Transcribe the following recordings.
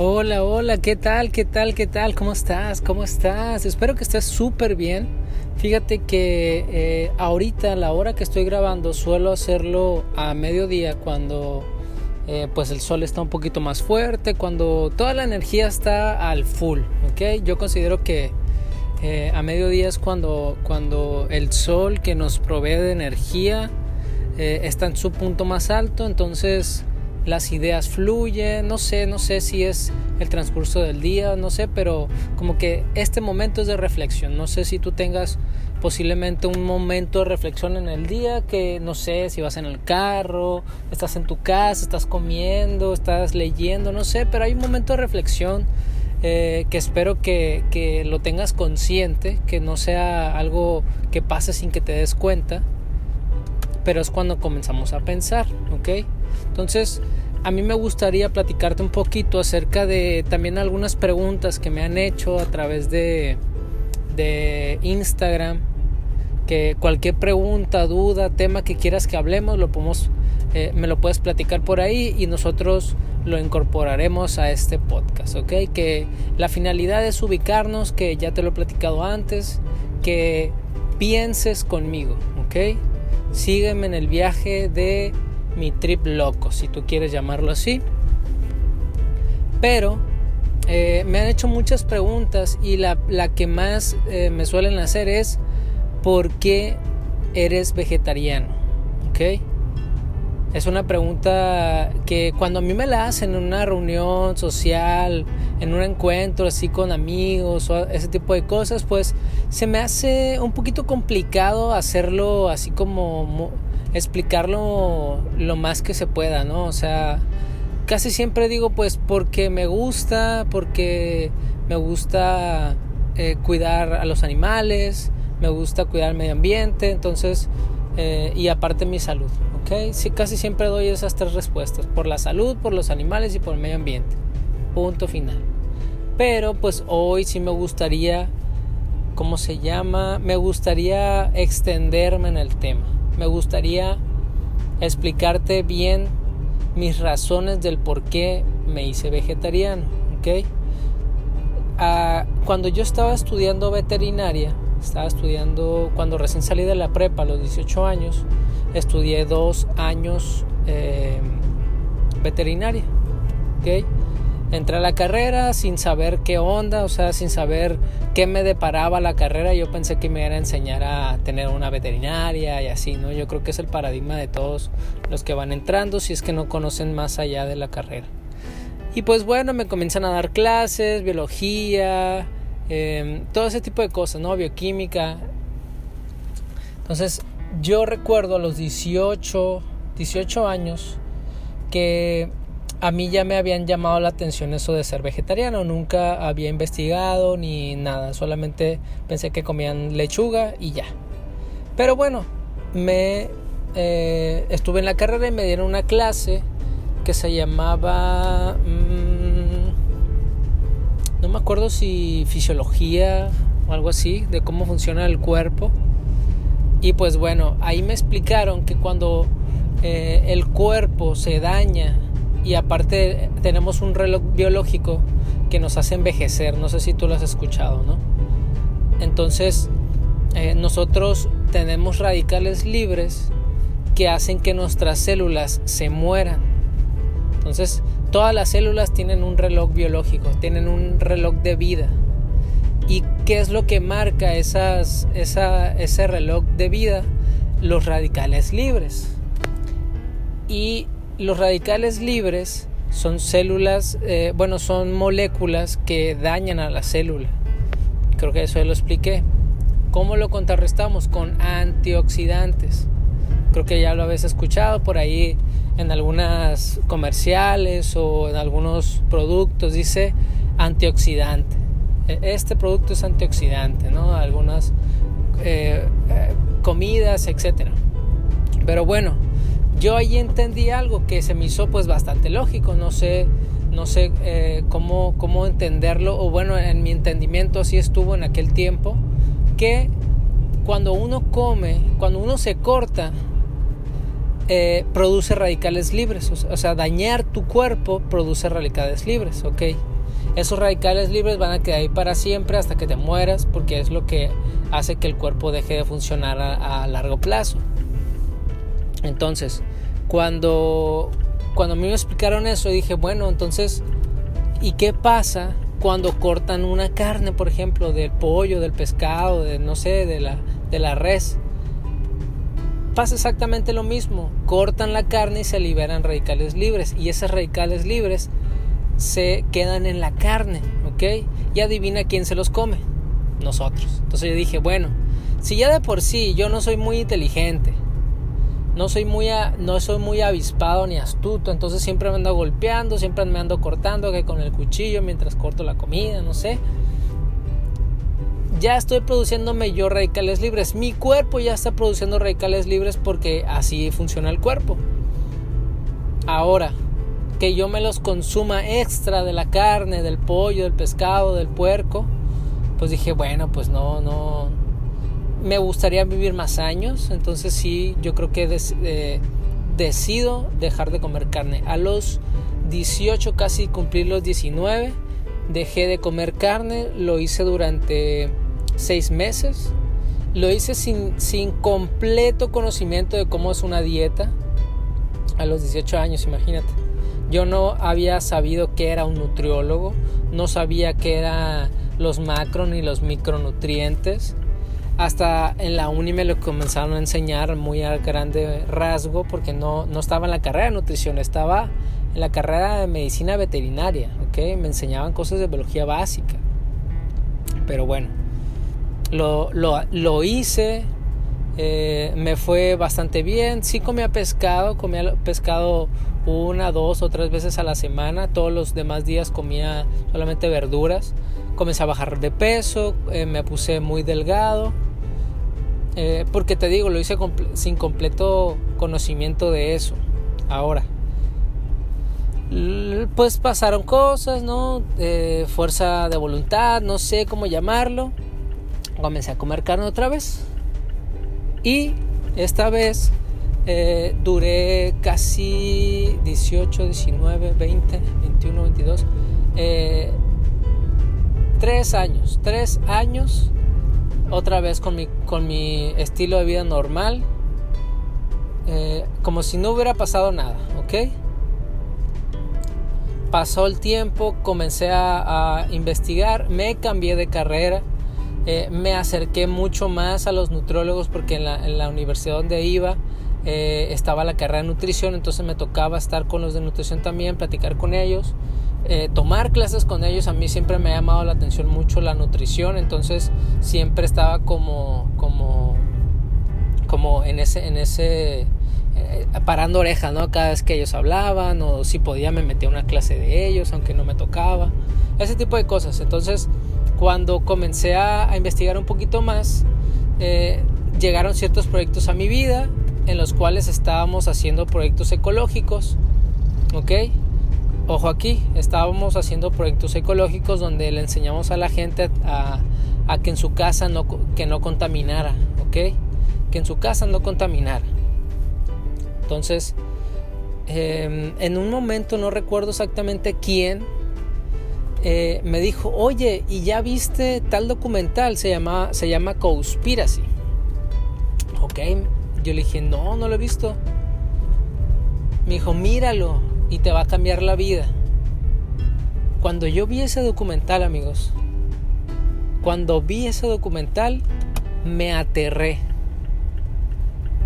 Hola, hola, ¿qué tal? ¿Qué tal? ¿Qué tal? ¿Cómo estás? ¿Cómo estás? Espero que estés súper bien. Fíjate que eh, ahorita, la hora que estoy grabando, suelo hacerlo a mediodía cuando eh, pues el sol está un poquito más fuerte, cuando toda la energía está al full, ¿ok? Yo considero que eh, a mediodía es cuando, cuando el sol que nos provee de energía está en su punto más alto, entonces las ideas fluyen, no sé, no sé si es el transcurso del día, no sé, pero como que este momento es de reflexión, no sé si tú tengas posiblemente un momento de reflexión en el día que no sé si vas en el carro, estás en tu casa, estás comiendo, estás leyendo, no sé, pero hay un momento de reflexión eh, que espero que, que lo tengas consciente, que no sea algo que pase sin que te des cuenta, pero es cuando comenzamos a pensar, ¿ok? Entonces, a mí me gustaría platicarte un poquito acerca de también algunas preguntas que me han hecho a través de, de Instagram. Que cualquier pregunta, duda, tema que quieras que hablemos, lo podemos, eh, me lo puedes platicar por ahí y nosotros lo incorporaremos a este podcast, ¿ok? Que la finalidad es ubicarnos, que ya te lo he platicado antes, que pienses conmigo, ¿ok? Sígueme en el viaje de mi trip loco, si tú quieres llamarlo así. Pero eh, me han hecho muchas preguntas y la, que más eh, me suelen hacer es ¿por qué eres vegetariano? ¿Ok? Es una pregunta que cuando a mí me la hacen en una reunión social, en un encuentro así con amigos o ese tipo de cosas, pues se me hace un poquito complicado hacerlo así como explicarlo lo más que se pueda, ¿no? O sea, casi siempre digo pues porque me gusta, porque me gusta eh, cuidar a los animales, me gusta cuidar el medio ambiente, entonces, eh, y aparte mi salud, ¿ok? Sí, casi siempre doy esas tres respuestas, por la salud, por los animales y por el medio ambiente, punto final. Pero pues hoy sí me gustaría, ¿cómo se llama? Me gustaría extenderme en el tema me gustaría explicarte bien mis razones del por qué me hice vegetariano. ¿ok? Ah, cuando yo estaba estudiando veterinaria, estaba estudiando cuando recién salí de la prepa a los 18 años, estudié dos años eh, veterinaria. entré a la carrera sin saber qué onda, o sea, sin saber qué me deparaba la carrera. Yo pensé que me iba a enseñar a tener una veterinaria y así, ¿no? Yo creo que es el paradigma de todos los que van entrando si es que no conocen más allá de la carrera. Y pues bueno, me comienzan a dar clases, biología, em, todo ese tipo de cosas, ¿no? Bioquímica. Entonces, yo recuerdo a los 18, 18 años que a mí ya me habían llamado la atención eso de ser vegetariano. Nunca había investigado ni nada. Solamente pensé que comían lechuga y ya. Pero bueno, me eh, estuve en la carrera y me dieron una clase que se llamaba... Mm, no me acuerdo si fisiología o algo así, de cómo funciona el cuerpo. Y pues bueno, ahí me explicaron que cuando eh, el cuerpo se daña y aparte tenemos un reloj biológico que nos hace envejecer, no sé si tú lo has escuchado, ¿no? Entonces, eh, nosotros tenemos radicales libres que hacen que nuestras células se mueran. Entonces, todas las células tienen un reloj biológico, tienen un reloj de vida. ¿Y qué es lo que marca ese reloj de vida? Los radicales libres. Y los radicales libres son células, eh, bueno, son moléculas que dañan a la célula. Creo que eso ya lo expliqué. ¿Cómo lo contrarrestamos? Con antioxidantes. Creo que ya lo habéis escuchado por ahí en algunas comerciales o en algunos productos. Dice antioxidante. E, este producto es antioxidante, ¿no? Algunas eh, eh, comidas, etc. Pero bueno, yo ahí entendí algo que se me hizo pues bastante lógico, no sé, no sé eh, cómo, cómo entenderlo, o bueno, en mi entendimiento así estuvo en aquel tiempo, que cuando uno come, cuando uno se corta, eh, produce radicales libres. O sea, dañar tu cuerpo produce radicales libres, ¿ok? Esos radicales libres van a quedar ahí para siempre hasta que te mueras porque es lo que hace que el cuerpo deje de funcionar a, largo plazo. Entonces, cuando, cuando a mí me explicaron eso, dije, bueno, entonces, ¿y qué pasa cuando cortan una carne, por ejemplo, del pollo, del pescado, de no sé, de la, de la res? Pasa exactamente lo mismo. Cortan la carne y se liberan radicales libres. Y esos radicales libres se quedan en la carne, ¿ok? Y adivina quién se los come. Nosotros. Entonces yo dije, bueno, si ya de por sí yo no soy muy inteligente, no soy muy, no soy muy avispado ni astuto, entonces siempre me ando golpeando, siempre me ando cortando que con el cuchillo mientras corto la comida, no sé. Ya estoy produciéndome yo radicales libres. Mi cuerpo ya está produciendo radicales libres porque así funciona el cuerpo. Ahora, que yo me los consuma extra de la carne, del pollo, del pescado, del puerco, pues dije, bueno, pues no, no, me gustaría vivir más años, entonces sí, yo creo que eh, decido dejar de comer carne. A los 18, casi cumplir los 19, dejé de comer carne, lo hice durante 6 meses, lo hice sin, sin completo conocimiento de cómo es una dieta, a los 18 años, imagínate. Yo no había sabido que era un nutriólogo, no sabía qué eran los macro ni los micronutrientes hasta en la uni me lo comenzaron a enseñar muy a grande rasgo porque no, no estaba en la carrera de nutrición, estaba en la carrera de medicina veterinaria, ¿ok? Me enseñaban cosas de biología básica. Pero bueno, lo, lo, lo hice, eh, me fue bastante bien. Sí comía pescado, comía pescado una, dos o tres veces a la semana. Todos los demás días comía solamente verduras. Comencé a bajar de peso, eh, me puse muy delgado. Eh, porque te digo, lo hice sin completo conocimiento de eso. Ahora, pues pasaron cosas, ¿no? fuerza de voluntad, no sé cómo llamarlo. Comencé a comer carne otra vez. Y esta vez eh, duré casi 18, 19, 20, 21, 22. tres años. Tres años otra vez con mi, con mi estilo de vida normal, eh, como si no hubiera pasado nada, ¿ok? Pasó el tiempo, comencé a, investigar, me cambié de carrera, eh, me acerqué mucho más a los nutriólogos porque en la, universidad donde iba eh, estaba la carrera de nutrición, entonces me tocaba estar con los de nutrición también, platicar con ellos. Eh, tomar clases con ellos. A mí siempre me ha llamado la atención mucho la nutrición entonces siempre estaba como como como en ese en ese parando orejas no cada vez que ellos hablaban o si podía me metía una clase de ellos aunque no me tocaba. Ese tipo de cosas. Entonces cuando comencé a, investigar un poquito más eh, llegaron ciertos proyectos a mi vida en los cuales estábamos haciendo proyectos ecológicos ok ojo aquí, estábamos haciendo proyectos ecológicos donde le enseñamos a la gente a, que en su casa no, que no contaminara, ¿ok? Que en su casa no contaminara. Entonces, em, en un momento, no recuerdo exactamente quién, eh, me dijo, oye, ¿y ya viste tal documental? Se llama, se llama Conspiracy. Ok, yo le dije, no, no lo he visto. Me dijo, míralo, y te va a cambiar la vida. Cuando yo vi ese documental, amigos, cuando vi ese documental, me aterré.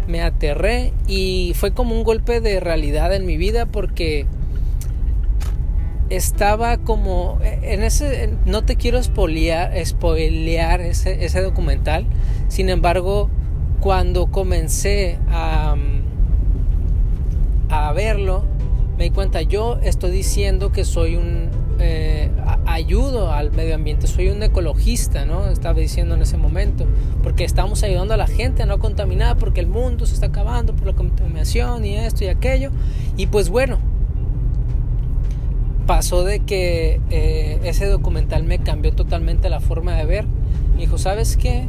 Me aterré y fue como un golpe de realidad en mi vida porque estaba como en ese no te quiero spoilear, spoilear ese, ese documental sin embargo cuando comencé a, a verlo me di cuenta, yo estoy diciendo que soy un eh, ayudo al medio ambiente, soy un ecologista, ¿no? Estaba diciendo en ese momento, porque estamos ayudando a la gente a no contaminar, porque el mundo se está acabando por la contaminación y esto y aquello. Y pues bueno, pasó de que eh, ese documental me cambió totalmente la forma de ver. Me dijo, ¿sabes qué?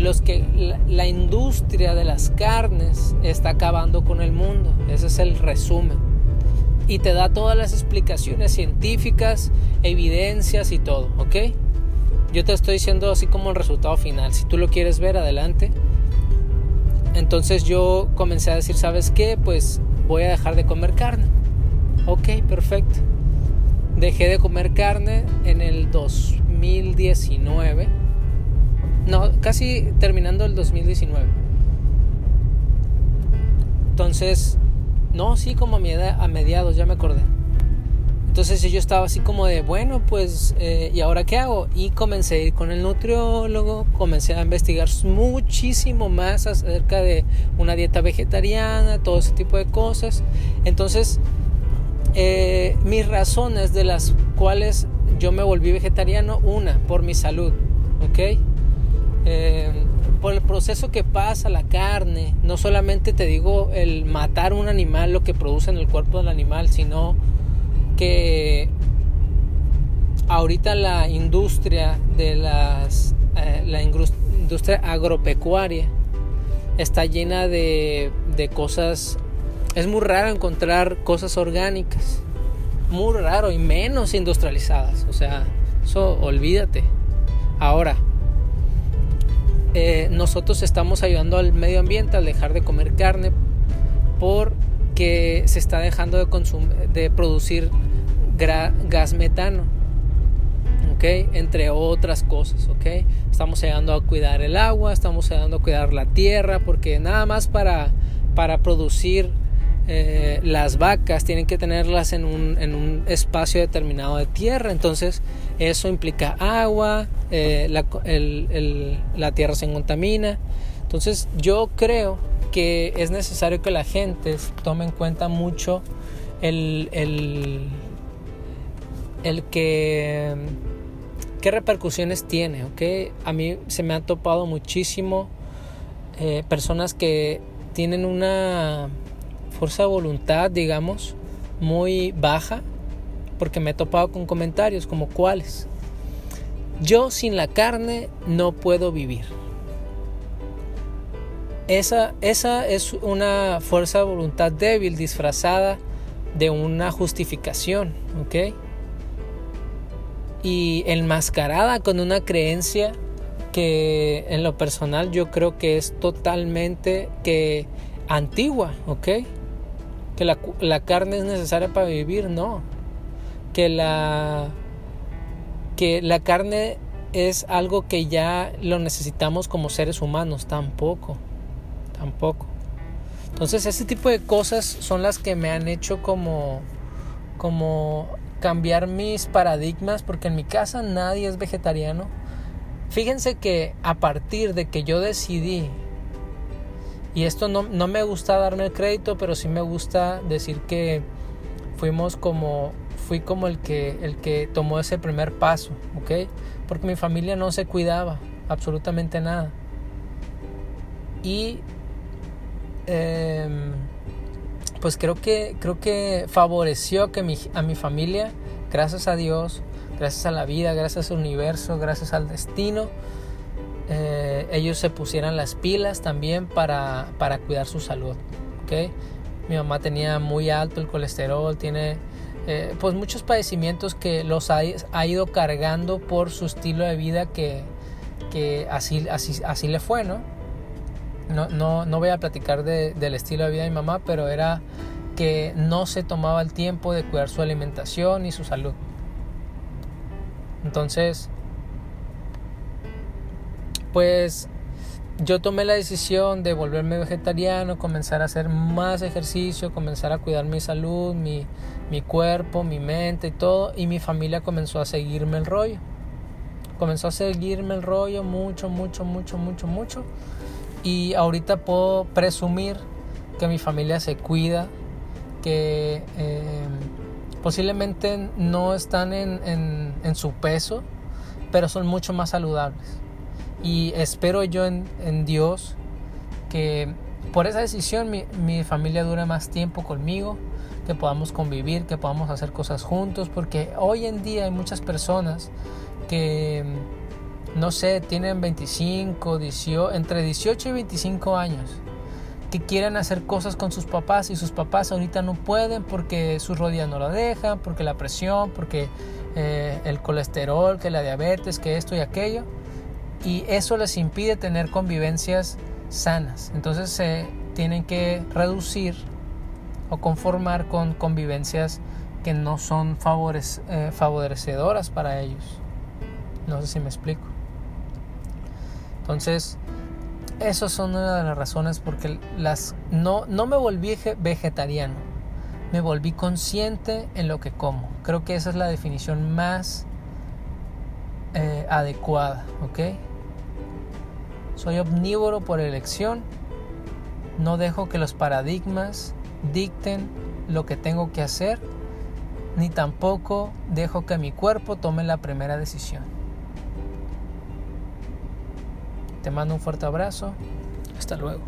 los que la, industria de las carnes está acabando con el mundo. Ese es el resumen. Y te da todas las explicaciones científicas, evidencias y todo, ¿ok? Yo te estoy diciendo así como el resultado final. Si tú lo quieres ver, adelante. Entonces yo comencé a decir, ¿sabes qué? Pues voy a dejar de comer carne. Ok, perfecto. Dejé de comer carne en el 2019 no, casi terminando el 2019. Entonces, no, sí, como a, a mediados, ya me acordé. Entonces yo estaba así como de, bueno, pues, eh, ¿y ahora qué hago? Y comencé a ir con el nutriólogo, comencé a investigar muchísimo más acerca de una dieta vegetariana, todo ese tipo de cosas. Entonces, eh, mis razones de las cuales yo me volví vegetariano, una, por mi salud, ¿ok? Eh, por el proceso que pasa la carne, no solamente te digo el matar un animal, lo que produce en el cuerpo del animal, sino que ahorita la industria de las eh, la industria agropecuaria está llena de, de cosas es muy raro encontrar cosas orgánicas muy raro y menos industrializadas o sea eso olvídate ahora eh, nosotros estamos ayudando al medio ambiente al dejar de comer carne porque se está dejando de, de producir gas metano. Entre otras cosas, ¿ok? Estamos ayudando a cuidar el agua, estamos ayudando a cuidar la tierra, porque nada más para, para producir eh, las vacas tienen que tenerlas en un, en un, espacio determinado de tierra, entonces eso implica agua, eh, la, la, tierra se contamina. Entonces yo creo que es necesario que la gente tome en cuenta mucho el, el, el que qué repercusiones tiene, ¿ok? A mí se me ha topado muchísimo eh, personas que tienen una fuerza de voluntad, digamos, muy baja, porque me he topado con comentarios como cuáles. Yo sin la carne no puedo vivir. Esa, esa es una fuerza de voluntad débil disfrazada de una justificación, ¿ok? Y enmascarada con una creencia que en lo personal yo creo que es totalmente que antigua, ¿ok? Que la, la carne es necesaria para vivir, no. Que la que la carne es algo que ya lo necesitamos como seres humanos, tampoco, tampoco. Entonces ese tipo de cosas son las que me han hecho como, como cambiar mis paradigmas, porque en mi casa nadie es vegetariano. Fíjense que a partir de que yo decidí, y esto no, no me gusta darme el crédito, pero sí me gusta decir que fuimos como fui como el que, el que tomó ese primer paso, ¿ok? Porque mi familia no se cuidaba absolutamente nada. Y em, pues creo que, creo que favoreció que mi, a mi familia, gracias a Dios, gracias a la vida, gracias al universo, gracias al destino, eh, ellos se pusieran las pilas también para, para cuidar su salud. ¿okay? Mi mamá tenía muy alto el colesterol, tiene eh, pues muchos padecimientos que los ha, ido cargando por su estilo de vida que, así, así, así le fue, ¿no? No, no, no voy a platicar del estilo de vida de mi mamá, pero era que no se tomaba el tiempo de cuidar su alimentación y su salud. Entonces, pues yo tomé la decisión de volverme vegetariano, comenzar a hacer más ejercicio, comenzar a cuidar mi salud, mi, mi cuerpo, mi mente y todo, y mi familia comenzó a seguirme el rollo. Comenzó a seguirme el rollo mucho, mucho, mucho, mucho, mucho. Y ahorita puedo presumir que mi familia se cuida, que eh, posiblemente no están en, en su peso, pero son mucho más saludables. Y espero yo en, Dios que por esa decisión mi, familia dure más tiempo conmigo, que podamos convivir, que podamos hacer cosas juntos, porque hoy en día hay muchas personas que, no sé, tienen 25, 18, entre 18 y 25 años, que quieren hacer cosas con sus papás y sus papás ahorita no pueden porque sus rodillas no lo dejan, porque la presión, porque eh, el colesterol, que la diabetes, que esto y aquello. Y eso les impide tener convivencias sanas. Entonces se tienen que reducir o conformar con convivencias que no son eh, favorecedoras para ellos. No sé si me explico. Entonces, esas son una de las razones porque las, no, no me volví vegetariano, me volví consciente en lo que como. Creo que esa es la definición más eh, adecuada, ¿ok? Soy omnívoro por elección, no dejo que los paradigmas dicten lo que tengo que hacer, ni tampoco dejo que mi cuerpo tome la primera decisión. Te mando un fuerte abrazo. Hasta luego.